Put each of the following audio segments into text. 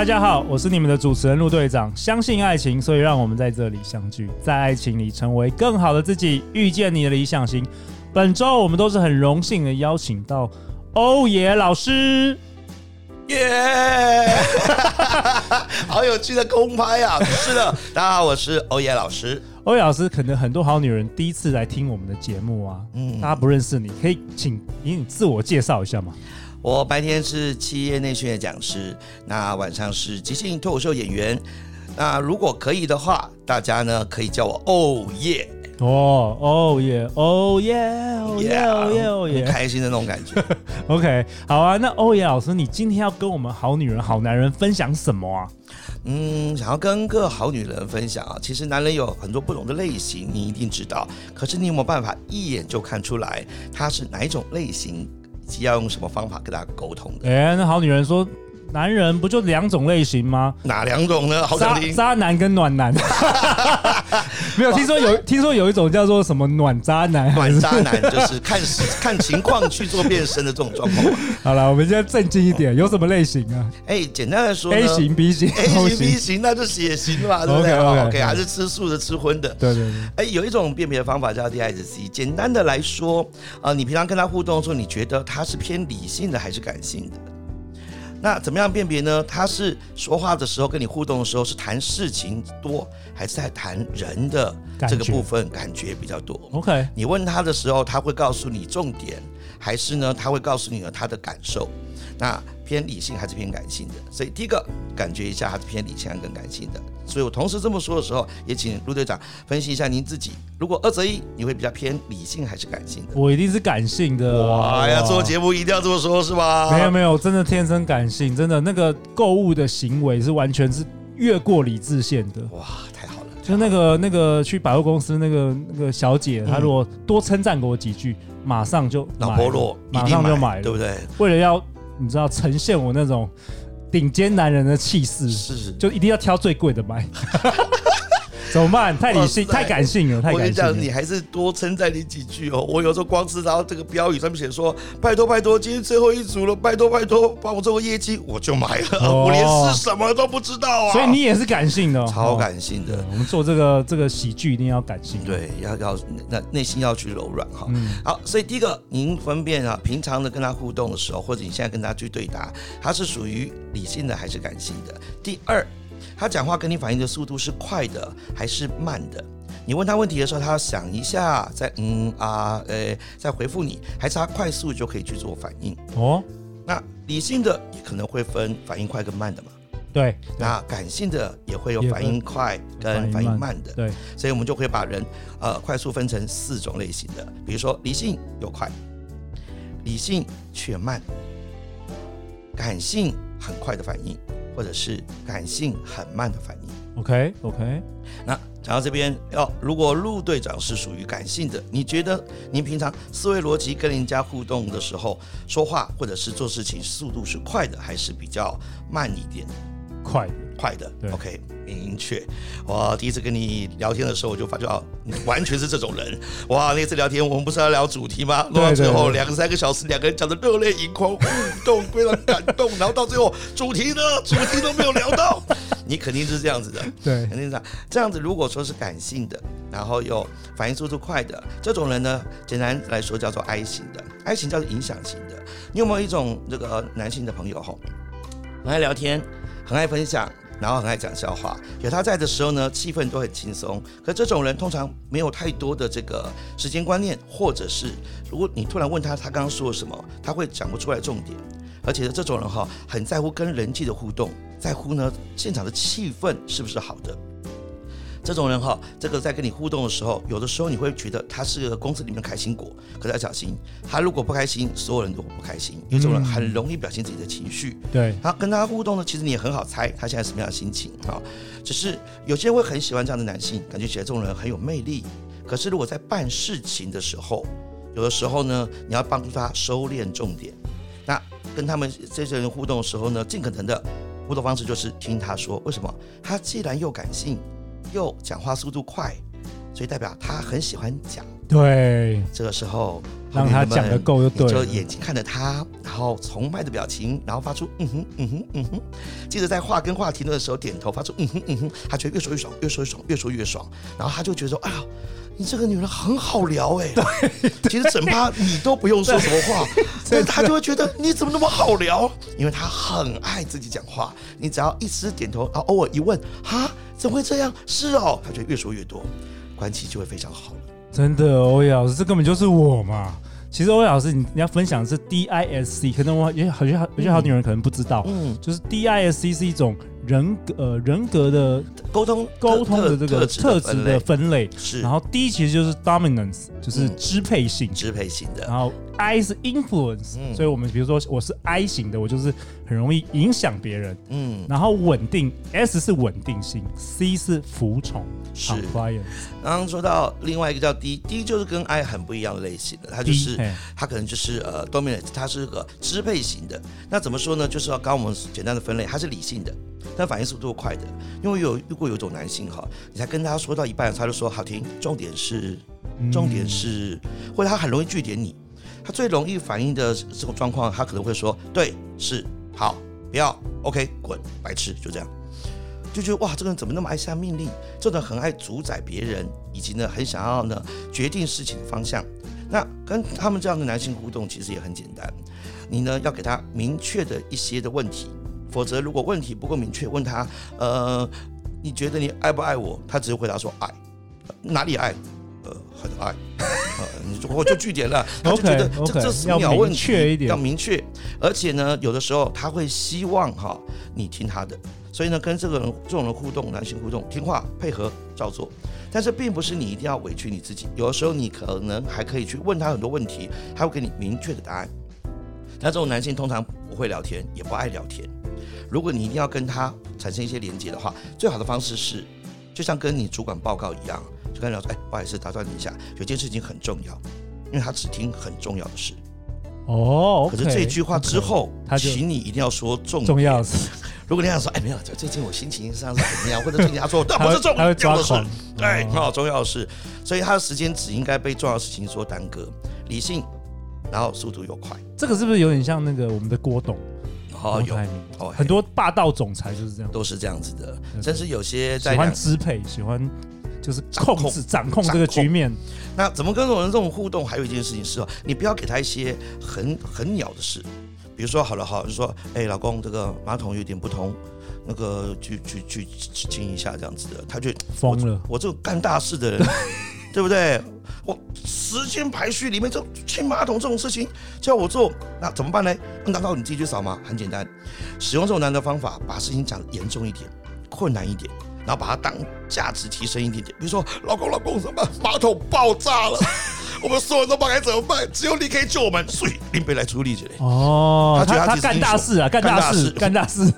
大家好，我是你们的主持人陆队长。相信爱情，所以让我们在这里相聚，在爱情里成为更好的自己，遇见你的理想型。本周我们都是很荣幸的邀请到欧野老师，耶！好有趣的空拍啊！是的，大家好，我是欧野老师。欧野老师，可能很多好女人第一次来听我们的节目啊，嗯，大家不认识你，可以请你自我介绍一下吗？我白天是企业内训的讲师，那晚上是即兴脱口秀演员。那如果可以的话，大家呢可以叫我欧耶。哦，欧耶，欧耶，欧耶，欧耶，欧耶，开心的那种感觉。OK，好啊。那欧耶老师，你今天要跟我们好女人、好男人分享什么啊？嗯，想要跟各好女人分享啊，其实男人有很多不同的类型，你一定知道。可是你有没有办法一眼就看出来他是哪一种类型？要用什么方法跟大家沟通的？哎，那好女人说，男人不就两种类型吗？哪两种呢？好想听。渣男跟暖男。没有听说有听说有一种叫做什么暖渣男？暖渣男就是看看情况去做变身的这种状况。好了，我们现在正经一点，有什么类型啊？哎，简单的说，A 型、B 型、A 型、B 型，那就血型嘛，对不对 OK 还是吃素的、吃荤的。对对对。哎，有一种辨别的方法叫 DISC。简单的来说，呃，你平常跟他互动的时候，你觉得他是偏理性的还是感性的？那怎么样辨别呢？他是说话的时候跟你互动的时候是谈事情多，还是在谈人的这个部分感觉比较多？OK，你问他的时候，他会告诉你重点，还是呢他会告诉你了他的感受？那偏理性还是偏感性的？所以第一个感觉一下，还是偏理性还是更感性的？所以我同时这么说的时候，也请陆队长分析一下您自己。如果二择一，你会比较偏理性还是感性的？我一定是感性的。哇呀，做节目一定要这么说，是吧？没有没有，真的天生感性，真的那个购物的行为是完全是越过理智线的。哇，太好了！就那个那个去百货公司那个那个小姐，她如果多称赞给我几句，马上就脑婆弱，马上就买了，对不对？为了要你知道呈现我那种。顶尖男人的气势是，就一定要挑最贵的买。怎么办？太理性，太感性了，太感性了。我跟你讲，你还是多称赞你几句哦。我有时候光知道这个标语上面写说：“拜托拜托，今天最后一组了，拜托拜托，帮我做个业绩，我就买了。哦” 我连是什么都不知道啊。所以你也是感性的，超感性的。我们做这个这个喜剧一定要感性，对，要要那内心要去柔软哈。好，所以第一个，您分辨啊，平常的跟他互动的时候，或者你现在跟他去对答，他是属于理性的还是感性的？第二。他讲话跟你反应的速度是快的还是慢的？你问他问题的时候，他要想一下，再嗯啊，呃，再回复你，还是他快速就可以去做反应？哦，那理性的也可能会分反应快跟慢的嘛？对，那感性的也会有反应快跟反应慢的。对，所以我们就可以把人呃快速分成四种类型的，比如说理性又快，理性却慢，感性很快的反应。或者是感性很慢的反应。OK OK，那讲到这边，要如果陆队长是属于感性的，你觉得您平常思维逻辑跟人家互动的时候，说话或者是做事情速度是快的，还是比较慢一点？快的，快的。OK，明确。我第一次跟你聊天的时候，我就发觉啊你完全是这种人。哇，那次聊天我们不是要聊主题吗？录到最后两个三个小时，两个人讲的热泪盈眶，互动非常感动。然后到最后主题呢，主题都没有聊到。你肯定是这样子的，对，肯定是这样。这样子如果说是感性的，然后又反应速度快的这种人呢，简单来说叫做 I 型的，I 型叫做影响型的。你有没有一种这个男性的朋友吼，很爱聊天？很爱分享，然后很爱讲笑话。有他在的时候呢，气氛都很轻松。可这种人通常没有太多的这个时间观念，或者是如果你突然问他，他刚刚说了什么，他会讲不出来重点。而且这种人哈，很在乎跟人际的互动，在乎呢现场的气氛是不是好的。这种人哈，这个在跟你互动的时候，有的时候你会觉得他是个公司里面开心果，可是要小心，他如果不开心，所有人都不开心。有种人很容易表现自己的情绪，对，他跟他互动呢，其实你也很好猜他现在什么样的心情哈。只是有些人会很喜欢这样的男性，感觉起来这种人很有魅力。可是如果在办事情的时候，有的时候呢，你要帮助他收敛重点。那跟他们这些人互动的时候呢，尽可能的互动方式就是听他说。为什么？他既然又感性，又讲话速度快，所以代表他很喜欢讲。对，这个时候让他讲的够就对，就眼睛看着他，然后崇拜的表情，然后发出嗯哼嗯哼嗯哼。记得在话跟话停顿的时候点头，发出嗯哼嗯哼，他觉得越说越爽，越说越爽，越说越爽。然后他就觉得说，哎呀，你这个女人很好聊哎。对，其实整趴你都不用说什么话，但是他就会觉得你怎么那么好聊？因为他很爱自己讲话，你只要一直点头，然后偶尔一问，哈，怎么会这样？是哦，他就越说越多，关系就会非常好。真的，欧阳老师，这根本就是我嘛！其实欧阳老师，你你要分享的是 DISC，可能我有些好有些好女人可能不知道，嗯，就是 DISC 是一种人格呃人格的沟通沟通的这个特质的分类，是。然后 D 其实就是 dominance，就是支配性，支配型的。然后 I 是 influence，所以我们比如说我是 I 型的，我就是很容易影响别人，嗯。然后稳定 S 是稳定性，C 是服从。是，刚刚说到另外一个叫 D，D 就是跟 I 很不一样的类型的，它就是它可能就是呃 dominance，它是个支配型的。那怎么说呢？就是要刚我们简单的分类，它是理性的，但反应速度快的。因为有如果有一种男性哈，你才跟他说到一半，他就说好听，重点是重点是，或者他很容易句点你，他最容易反应的这种状况，他可能会说对，是，好，不要，OK，滚，白痴，就这样。就觉得哇，这个人怎么那么爱下命令？这种很爱主宰别人，以及呢，很想要呢决定事情的方向。那跟他们这样的男性互动其实也很简单，你呢要给他明确的一些的问题，否则如果问题不够明确，问他呃，你觉得你爱不爱我？他只是回答说爱，哪里爱？呃，很爱。呃，你就我就据点了，他就觉得这这是秒问题，要明确，而且呢，有的时候他会希望哈你听他的。所以呢，跟这个人这种人互动，男性互动，听话配合照做，但是并不是你一定要委屈你自己。有的时候你可能还可以去问他很多问题，他会给你明确的答案。那这种男性通常不会聊天，也不爱聊天。如果你一定要跟他产生一些连接的话，最好的方式是，就像跟你主管报告一样，就跟他聊说：“哎，不好意思，打断你一下，有件事情很重要。”因为他只听很重要的事。哦，可是这句话之后，他请你一定要说重重要。如果你想说，哎，没有，最近我心情上是怎么样，或者最近他说，但不是重要的事，对，很好，重要的事，所以他的时间只应该被重要的事情所耽搁，理性，然后速度又快，这个是不是有点像那个我们的郭董？哦，有哦，很多霸道总裁就是这样，都是这样子的，甚至有些喜欢支配，喜欢就是控制、掌控这个局面。那怎么跟这种人这种互动？还有一件事情是哦，你不要给他一些很很鸟的事。比如说好了好，就说哎，老公，这个马桶有点不通，那个去去去清一下这样子的，他就疯了。我这个干大事的人，对不对？我时间排序里面这清马桶这种事情叫我做，那怎么办呢？难道你自己去扫吗？很简单，使用这种难的方法，把事情讲得严重一点，困难一点，然后把它当价值提升一点点。比如说，老公老公，什么马桶爆炸了？我们所有人都不知道该怎么办，只有你可以救我们，所以林北来处理这里。哦，他觉得他干大事啊，干大事，干大事，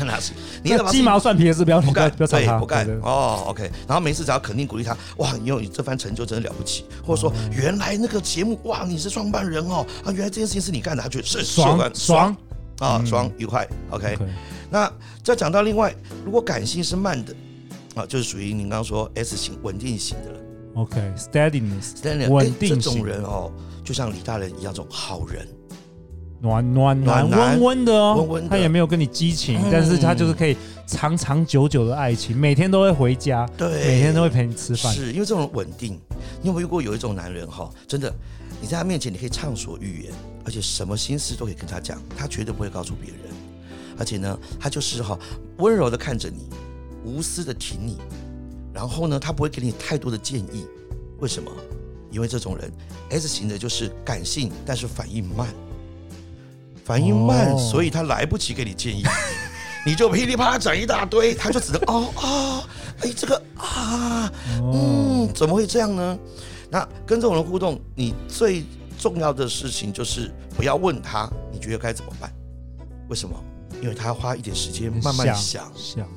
干大事。你鸡毛蒜皮的事不要不干，不要对，不干。哦，OK。然后每次只要肯定鼓励他，哇，你有你这番成就真的了不起，或者说原来那个节目，哇，你是创办人哦，啊，原来这件事情是你干的，他觉得是爽爽啊，爽愉快。OK。那再讲到另外，如果感性是慢的啊，就是属于您刚刚说 S 型稳定型的了。ok steadiness standard 稳定型。这种人哦，就像李大人一样，这种好人，暖暖暖温温的哦，温温。他也没有跟你激情，但是他就是可以长长久久的爱情，每天都会回家，对，每天都会陪你吃饭。是因为这种稳定。你有没有遇过有一种男人哈，真的，你在他面前你可以畅所欲言，而且什么心思都可以跟他讲，他绝对不会告诉别人。而且呢，他就是哈温柔的看着你，无私的挺你。然后呢，他不会给你太多的建议，为什么？因为这种人 S 型的就是感性，但是反应慢，反应慢，哦、所以他来不及给你建议，你就噼里啪啦讲一大堆，他就只能哦哦，哎这个啊，嗯，怎么会这样呢？那跟这种人互动，你最重要的事情就是不要问他，你觉得该怎么办？为什么？因为他要花一点时间慢慢想，想，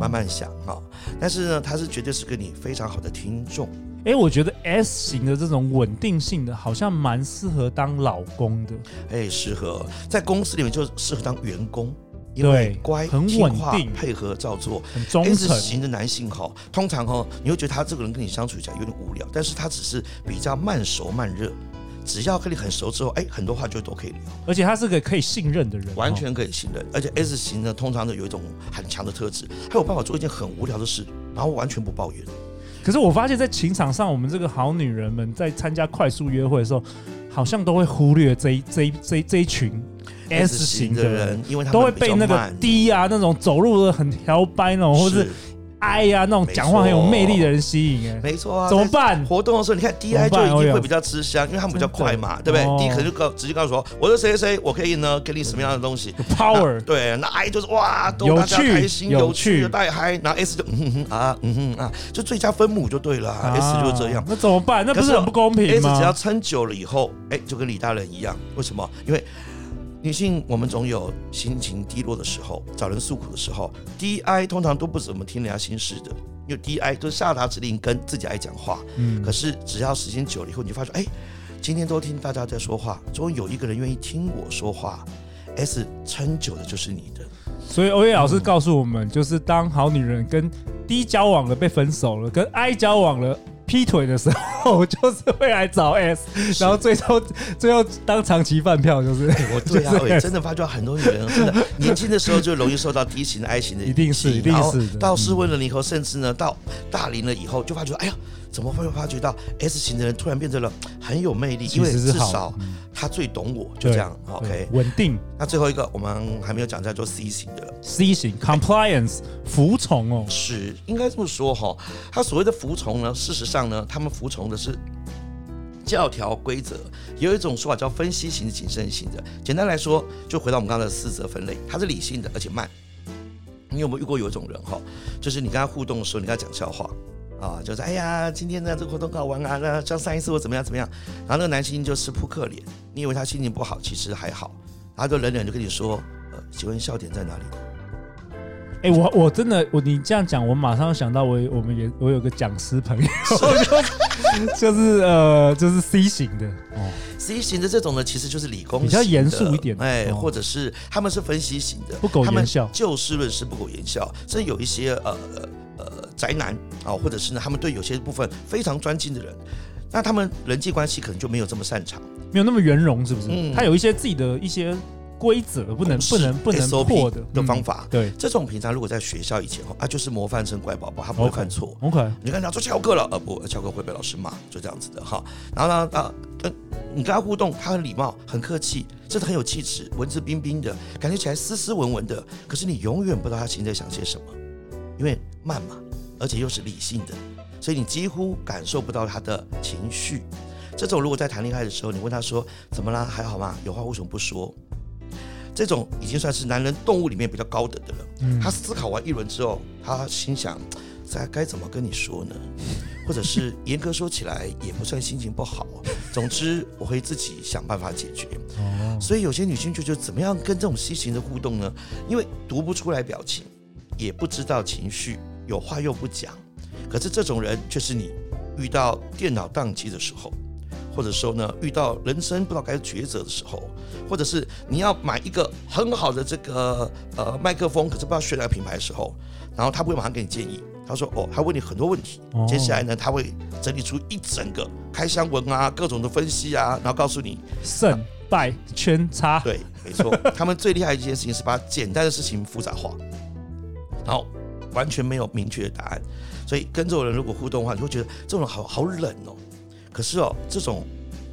慢慢想啊。但是呢，他是绝对是跟你非常好的听众。哎，我觉得 S 型的这种稳定性的，好像蛮适合当老公的。哎，适合在公司里面就适合当员工，因为乖、很稳定、配合照做。很忠诚。S 型的男性哈，通常哈，你会觉得他这个人跟你相处起来有点无聊，但是他只是比较慢熟慢热。只要跟你很熟之后，哎，很多话就都可以聊。而且他是个可以信任的人，完全可以信任。而且 S 型呢，通常呢有一种很强的特质，他有办法做一件很无聊的事，然后完全不抱怨。可是我发现，在情场上，我们这个好女人们在参加快速约会的时候，好像都会忽略这一这一这一这一群 S 型的人，因为他们都会被那个低啊那种走路的很摇摆那种，或是。I 呀，那种讲话很有魅力的人吸引哎，没错啊，怎么办？活动的时候，你看 D I 就一定会比较吃香，因为他们比较快嘛，对不对？D 可能就告直接告诉说，我是谁谁谁，我可以呢给你什么样的东西？Power，对，那 I 就是哇，逗大家开心，有趣，带嗨，然后 S 就嗯哼啊，嗯哼啊，就最佳分母就对了，S 就是这样。那怎么办？那不是很不公平吗？S 只要撑久了以后，哎，就跟李大人一样，为什么？因为。女性，我们总有心情低落的时候，找人诉苦的时候。DI 通常都不怎么听人家心事的，因为 DI 都是下达指令跟自己爱讲话。嗯，可是只要时间久了以后，你就发现，哎，今天都听大家在说话，终于有一个人愿意听我说话。S 撑久的就是你的。所以欧耶老师告诉我们，嗯、就是当好女人跟 D 交往了被分手了，跟 I 交往了。劈腿的时候，我就是会来找 S，然后最后最后当长期饭票，就是我对啊，我真的发觉很多女人真的年轻的时候就容易受到 D 型的爱情的，一定是一定是到适婚了以后，甚至呢到大龄了以后，就发觉哎呀。怎么会发觉到 S 型的人突然变成了很有魅力？因为至少他最懂我，就这样。OK，稳定。那最后一个我们还没有讲，叫做 C 型的。C 型 Compliance 服从哦，是应该这么说哈。他所谓的服从呢，事实上呢，他们服从的是教条规则。有一种说法叫分析型、谨慎型的。简单来说，就回到我们刚才的四则分类，它是理性的，而且慢。你有没有遇过有一种人哈，就是你跟他互动的时候，你跟他讲笑话。啊、哦，就是哎呀，今天呢这个活动好玩啊，那像上一次我怎么样怎么样，然后那个男性就吃扑克脸，你以为他心情不好，其实还好，他就冷冷就跟你说，呃，请问笑点在哪里？哎，我我真的我你这样讲，我马上想到我我们也我有个讲师朋友，是。就是呃就是 C 型的哦，C 型的这种呢，其实就是理工比较严肃一点，哎，或者是他们是分析型的，不苟言笑，就事论事不苟言笑，甚至有一些呃呃。宅男啊，或者是呢，他们对有些部分非常专精的人，那他们人际关系可能就没有这么擅长，没有那么圆融，是不是？嗯，他有一些自己的一些规则，不能不能不能破的的方法。对，这种平常如果在学校以前哦，他就是模范生乖宝宝，他不会犯错。OK，你看他说翘课了，呃不，翘课会被老师骂，就这样子的哈。然后呢，啊，跟你跟他互动，他很礼貌，很客气，真的很有气质，文质彬彬的，感觉起来斯斯文文的。可是你永远不知道他心里在想些什么，因为慢嘛。而且又是理性的，所以你几乎感受不到他的情绪。这种如果在谈恋爱的时候，你问他说怎么啦，还好吗？有话为什么不说？这种已经算是男人动物里面比较高等的了。嗯，他思考完一轮之后，他心想，该该怎么跟你说呢？或者是严格说起来也不算心情不好。总之，我会自己想办法解决。哦，所以有些女性就觉得怎么样跟这种西型的互动呢？因为读不出来表情，也不知道情绪。有话又不讲，可是这种人却是你遇到电脑宕机的时候，或者说呢，遇到人生不知道该抉择的时候，或者是你要买一个很好的这个呃麦克风，可是不知道选哪个品牌的时候，然后他不会马上给你建议，他说哦，他问你很多问题，哦、接下来呢，他会整理出一整个开箱文啊，各种的分析啊，然后告诉你胜败圈差。对，没错，他们最厉害的一件事情是把简单的事情复杂化，然后。完全没有明确的答案，所以跟这种人如果互动的话，你会觉得这种人好好冷哦。可是哦，这种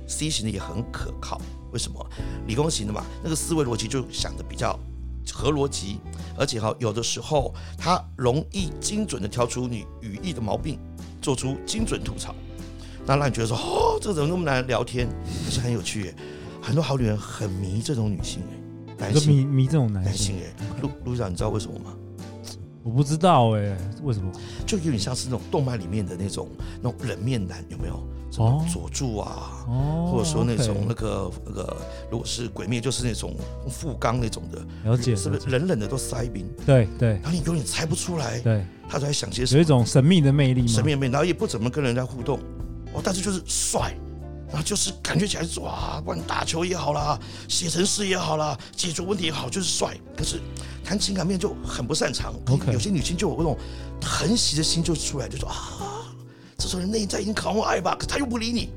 C 型的也很可靠。为什么？理工型的嘛，那个思维逻辑就想的比较合逻辑，而且哈，有的时候他容易精准的挑出你语义的毛病，做出精准吐槽，那让你觉得说哦，这个怎么那么难聊天？可是很有趣耶，很多好女人很迷这种女性哎，男性迷迷这种男性哎。陆陆长，你知道为什么吗？我不知道哎、欸，为什么？就有点像是那种动漫里面的那种那种冷面男，有没有？什么佐助啊，哦、或者说那种那个那个，如果是鬼灭，就是那种富冈那种的，了解？是不是冷冷的都塞冰？对对。然后你永远猜不出来，对，他都在想些什么？有一种神秘的魅力吗？神秘的魅力，然后也不怎么跟人家互动，哦，但是就是帅，然后就是感觉起来哇，不管打球也好啦，写程式也好啦，解决问题也好，就是帅。可是谈情感面就很不擅长。OK，有些女性就有那种疼惜的心就出来，就说啊，这种人内在已经渴望爱吧，可他又不理你。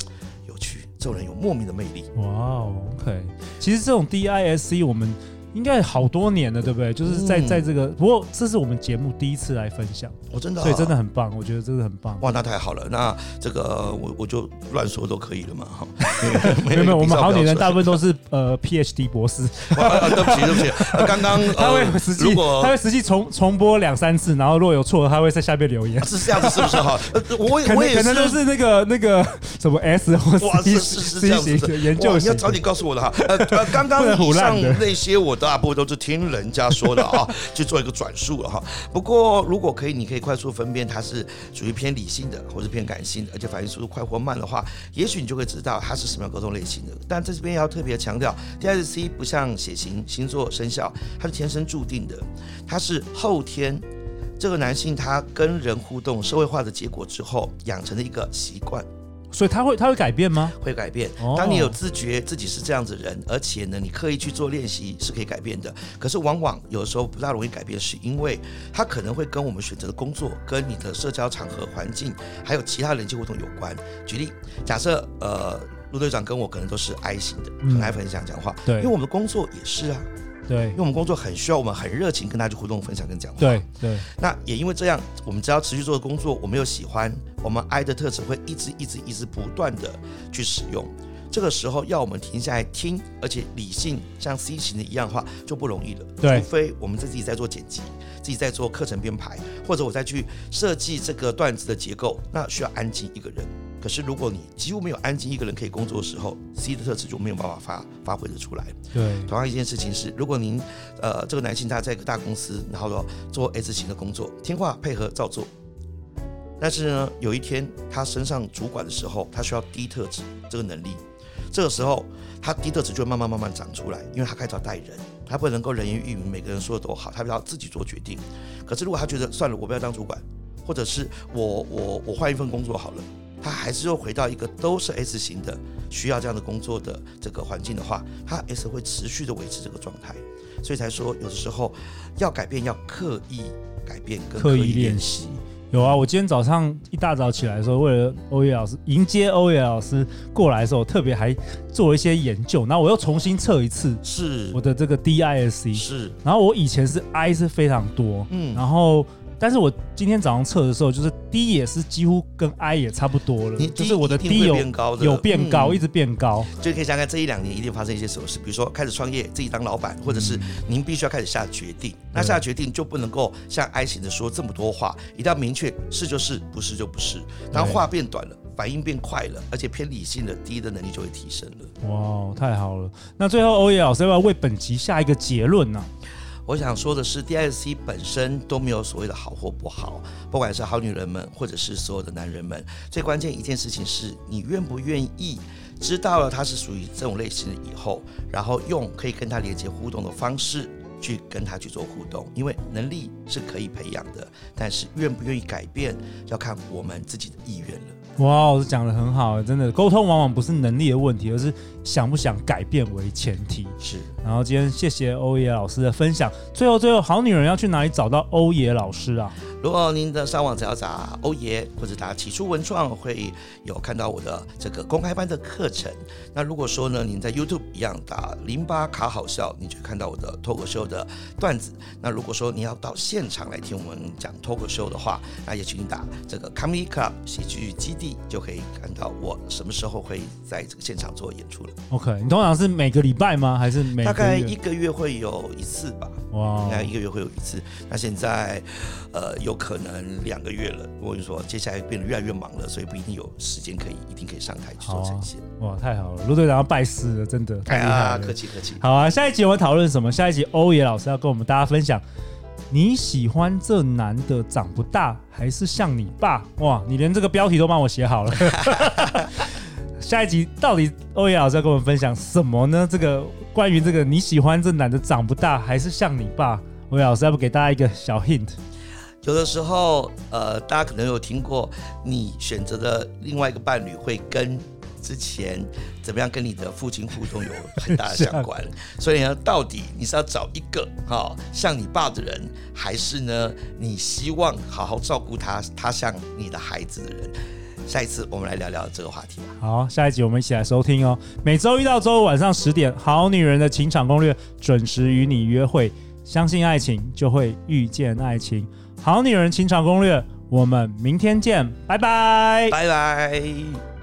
有趣，这种人有莫名的魅力。哇哦，OK，其实这种 DISC 我们。应该好多年了，对不对？就是在在这个，不过这是我们节目第一次来分享，我真的，所以真的很棒，我觉得真的很棒。哇，那太好了，那这个我我就乱说都可以了嘛，哈。没有没有，我们好女人大部分都是呃 PhD 博士。对不起对不起，刚刚他会实际他会实际重重播两三次，然后如果有错，他会在下面留言。是这样子是不是哈？我我也可能都是那个那个什么 S 或 C 是是这样子研究，你要早点告诉我的哈。呃呃，刚刚 以上那些我的。大部分都是听人家说的啊，去做一个转述了哈。不过如果可以，你可以快速分辨它是属于偏理性的，或是偏感性的，而且反应速度快或慢的话，也许你就会知道它是什么样沟通类型的。但在这边要特别强调，DISC 不像血型、星座、生肖，它是天生注定的，它是后天这个男性他跟人互动、社会化的结果之后养成的一个习惯。所以他会他会改变吗？会改变。当你有自觉自己是这样子的人，而且呢，你刻意去做练习是可以改变的。可是往往有的时候不大容易改变，是因为他可能会跟我们选择的工作、跟你的社交场合环境，还有其他人际互动有关。举例，假设呃，陆队长跟我可能都是 I 型的，很爱分享讲话。对，因为我们的工作也是啊。对，因为我们工作很需要我们很热情跟大家去互动、分享跟讲话。对对。那也因为这样，我们只要持续做的工作，我们又喜欢，我们 I 的特质会一直、一直、一直不断的去使用。这个时候要我们停下来听，而且理性像 C 型的一样的话，就不容易了。对。除非我们自己在做剪辑，自己在做课程编排，或者我再去设计这个段子的结构，那需要安静一个人。可是，如果你几乎没有安静一个人可以工作的时候，C 的特质就没有办法发发挥的出来。对，同样一件事情是，如果您呃这个男性他在一个大公司，然后说做 S 型的工作，听话配合照做，但是呢，有一天他升上主管的时候，他需要 D 特质这个能力，这个时候他 D 特质就会慢慢慢慢长出来，因为他开始要带人，他不能够人云亦云，每个人说的都好，他要自己做决定。可是如果他觉得算了，我不要当主管，或者是我我我换一份工作好了。他还是又回到一个都是 S 型的，需要这样的工作的这个环境的话，他 S 会持续的维持这个状态，所以才说有的时候要改变，要刻意改变，跟刻意练习。有啊，我今天早上一大早起来的时候，为了欧耶老师迎接欧耶老师过来的时候，特别还做了一些研究，然后我又重新测一次，是我的这个 DISC 是，然后我以前是 I 是非常多，嗯，然后。但是我今天早上测的时候，就是 D 也是几乎跟 I 也差不多了，就是我的 D 有变高，有变高，一直变高。就可以想想这一两年一定发生一些什么事，比如说开始创业，自己当老板，或者是您必须要开始下决定。那下决定就不能够像 I 型的说这么多话，一定要明确，是就是，不是就不是。然后话变短了，反应变快了，而且偏理性的 D 的能力就会提升了。哇，太好了！那最后欧耶老师要不要为本集下一个结论呢？我想说的是，DSC 本身都没有所谓的好或不好，不管是好女人们，或者是所有的男人们，最关键一件事情是你愿不愿意知道了他是属于这种类型的以后，然后用可以跟他连接互动的方式去跟他去做互动，因为能力是可以培养的，但是愿不愿意改变要看我们自己的意愿了。哇，我讲的很好，真的沟通往往不是能力的问题，而是想不想改变为前提。是，然后今天谢谢欧野老师的分享。最后，最后，好女人要去哪里找到欧野老师啊？如果您的上网只要打欧爷，或者打起初文创，会有看到我的这个公开班的课程。那如果说呢，您在 YouTube 一样打零八卡好笑，你就看到我的脱口秀的段子。那如果说你要到现场来听我们讲脱口秀的话，那也请你打这个 Comedy Club 喜剧基地。就可以看到我什么时候会在这个现场做演出了。OK，你通常是每个礼拜吗？还是每个大概一个月会有一次吧？哇，应该一个月会有一次。那现在呃，有可能两个月了。我跟你说，接下来变得越来越忙了，所以不一定有时间可以一定可以上台去做呈现。哇，太好了，陆队长要拜师了，真的太厉害了。啊，客气客气。好啊，下一集我们讨论什么？下一集欧野老师要跟我们大家分享。你喜欢这男的长不大，还是像你爸？哇，你连这个标题都帮我写好了。下一集到底欧阳老师要跟我们分享什么呢？这个关于这个你喜欢这男的长不大，还是像你爸？欧阳老师要不给大家一个小 hint？有的时候，呃，大家可能有听过，你选择的另外一个伴侣会跟之前怎么样跟你的父亲互动有很大的相关。所以呢，到底你是要找一个哈、哦、像你爸的人，还是呢你希望好好照顾他，他像你的孩子的人？下一次我们来聊聊这个话题吧。好，下一集我们一起来收听哦。每周一到周五晚上十点，《好女人的情场攻略》准时与你约会。相信爱情，就会遇见爱情。好女人情场攻略，我们明天见，拜拜，拜拜。